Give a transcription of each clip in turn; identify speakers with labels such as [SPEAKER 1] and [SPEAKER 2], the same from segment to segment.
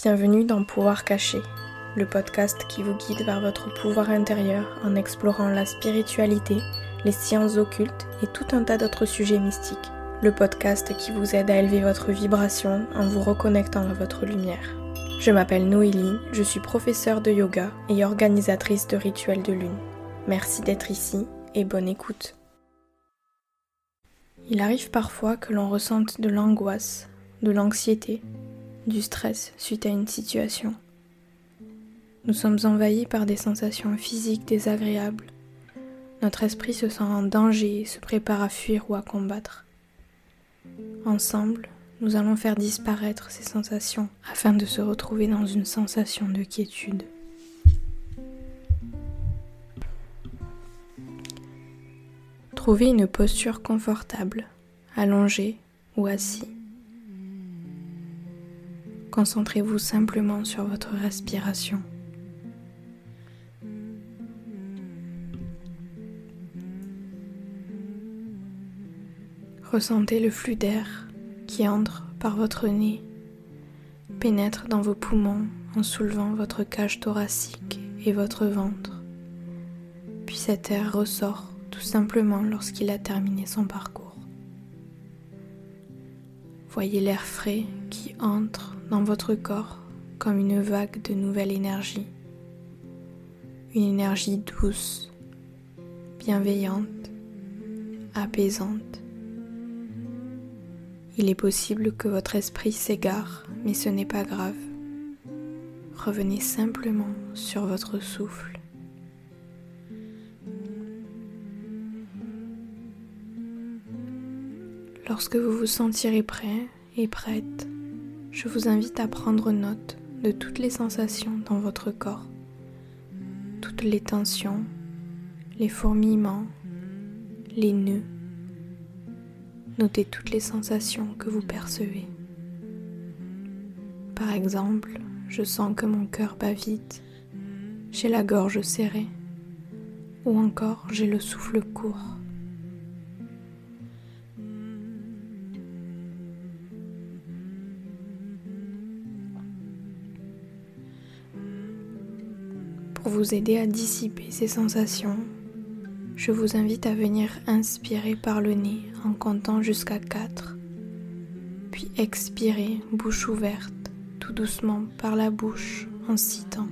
[SPEAKER 1] Bienvenue dans Pouvoir caché, le podcast qui vous guide vers votre pouvoir intérieur en explorant la spiritualité, les sciences occultes et tout un tas d'autres sujets mystiques. Le podcast qui vous aide à élever votre vibration en vous reconnectant à votre lumière. Je m'appelle Noélie, je suis professeure de yoga et organisatrice de rituels de lune. Merci d'être ici et bonne écoute. Il arrive parfois que l'on ressente de l'angoisse, de l'anxiété, du stress suite à une situation. Nous sommes envahis par des sensations physiques désagréables. Notre esprit se sent en danger et se prépare à fuir ou à combattre. Ensemble, nous allons faire disparaître ces sensations afin de se retrouver dans une sensation de quiétude. Trouvez une posture confortable, allongée ou assis. Concentrez-vous simplement sur votre respiration. Ressentez le flux d'air qui entre par votre nez, pénètre dans vos poumons en soulevant votre cage thoracique et votre ventre. Puis cet air ressort tout simplement lorsqu'il a terminé son parcours. Voyez l'air frais qui entre dans votre corps comme une vague de nouvelle énergie. Une énergie douce, bienveillante, apaisante. Il est possible que votre esprit s'égare, mais ce n'est pas grave. Revenez simplement sur votre souffle. Lorsque vous vous sentirez prêt et prête, je vous invite à prendre note de toutes les sensations dans votre corps, toutes les tensions, les fourmillements, les nœuds. Notez toutes les sensations que vous percevez. Par exemple, je sens que mon cœur bat vite, j'ai la gorge serrée, ou encore j'ai le souffle court. Pour vous aider à dissiper ces sensations, je vous invite à venir inspirer par le nez en comptant jusqu'à 4, puis expirer bouche ouverte tout doucement par la bouche en citant.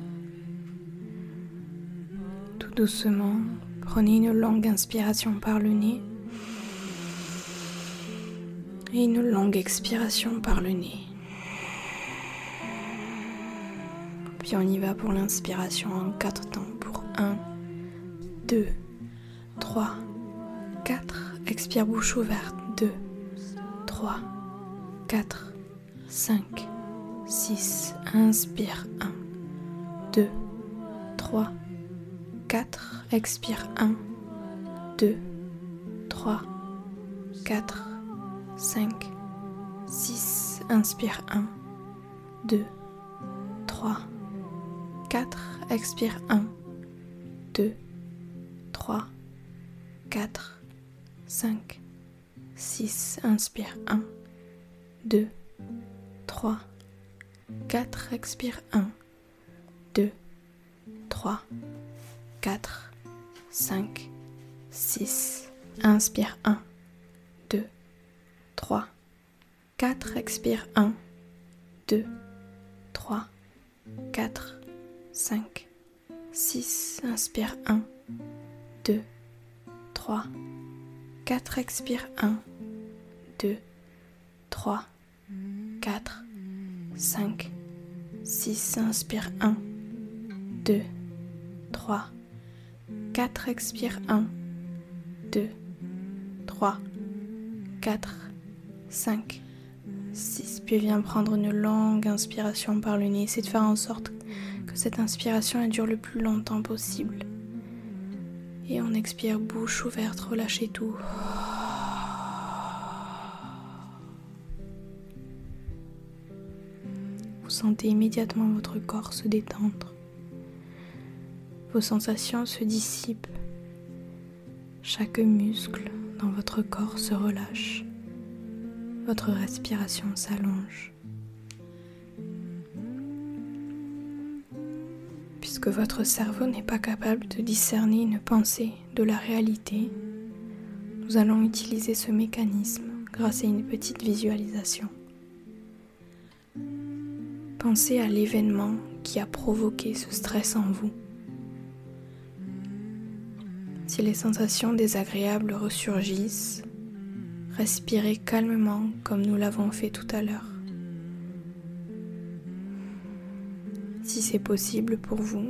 [SPEAKER 1] Tout doucement, prenez une longue inspiration par le nez et une longue expiration par le nez. Puis on y va pour l'inspiration en quatre temps. Pour 1, 2, 3, 4. Expire bouche ouverte. 2, 3, 4, 5, 6. Inspire 1, 2, 3, 4. Expire 1, 2, 3, 4, 5, 6. Inspire 1, 2, 3, 4, expire 1, 2, 3, 4, 5, 6, inspire 1, 2, 3, 4, expire 1, 2, 3, 4, 5, 6, inspire 1, 2, 3, 4, expire 1, 2, 3, 4, 5, 6, inspire 1, 2, 3, 4, expire 1, 2, 3, 4, 5, 6, inspire 1, 2, 3, 4, expire 1, 2, 3, 4, 5, 6. Puis viens prendre une longue inspiration par le nez. C'est de faire en sorte cette inspiration elle dure le plus longtemps possible. Et on expire bouche ouverte, relâchez tout. Vous sentez immédiatement votre corps se détendre. Vos sensations se dissipent. Chaque muscle dans votre corps se relâche. Votre respiration s'allonge. Puisque votre cerveau n'est pas capable de discerner une pensée de la réalité, nous allons utiliser ce mécanisme grâce à une petite visualisation. Pensez à l'événement qui a provoqué ce stress en vous. Si les sensations désagréables ressurgissent, respirez calmement comme nous l'avons fait tout à l'heure. Si c'est possible pour vous,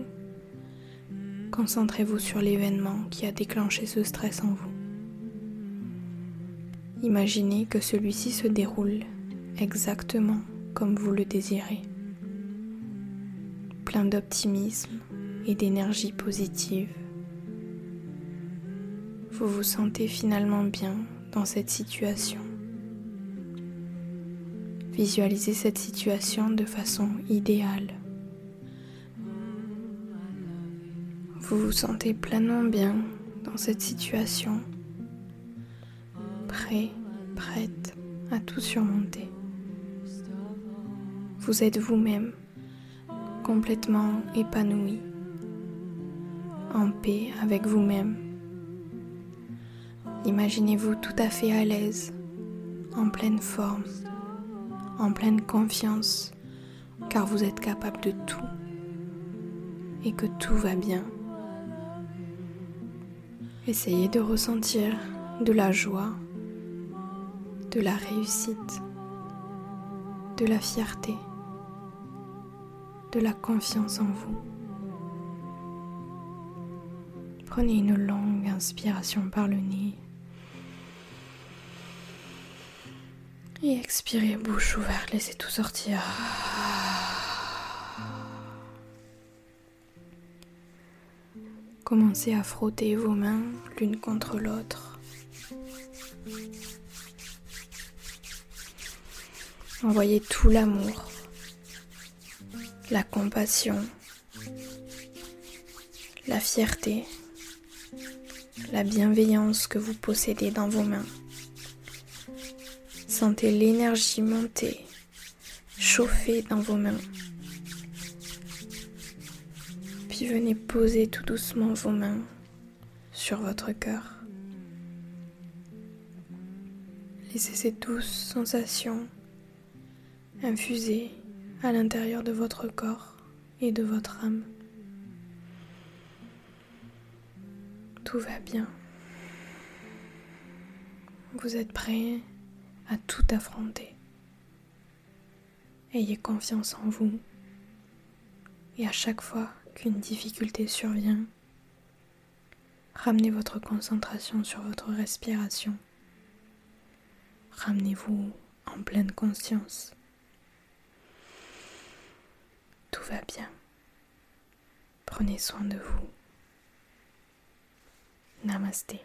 [SPEAKER 1] concentrez-vous sur l'événement qui a déclenché ce stress en vous. Imaginez que celui-ci se déroule exactement comme vous le désirez, plein d'optimisme et d'énergie positive vous vous sentez finalement bien dans cette situation. Visualisez cette situation de façon idéale. Vous vous sentez pleinement bien dans cette situation, prêt, prête à tout surmonter. Vous êtes vous-même, complètement épanoui, en paix avec vous-même Imaginez-vous tout à fait à l'aise, en pleine forme, en pleine confiance, car vous êtes capable de tout et que tout va bien. Essayez de ressentir de la joie, de la réussite, de la fierté, de la confiance en vous. Prenez une longue inspiration par le nez Et expirez bouche ouverte, laissez tout sortir. Commencez à frotter vos mains l'une contre l'autre. Envoyez tout l'amour, la compassion, la fierté, la bienveillance que vous possédez dans vos mains. Sentez l'énergie monter, chauffer dans vos mains. Puis venez poser tout doucement vos mains sur votre cœur. Laissez ces douces sensations infuser à l'intérieur de votre corps et de votre âme. Tout va bien. Vous êtes prêts à tout affronter. Ayez confiance en vous et à chaque fois qu'une difficulté survient, ramenez votre concentration sur votre respiration. Ramenez-vous en pleine conscience. Tout va bien. Prenez soin de vous. Namasté.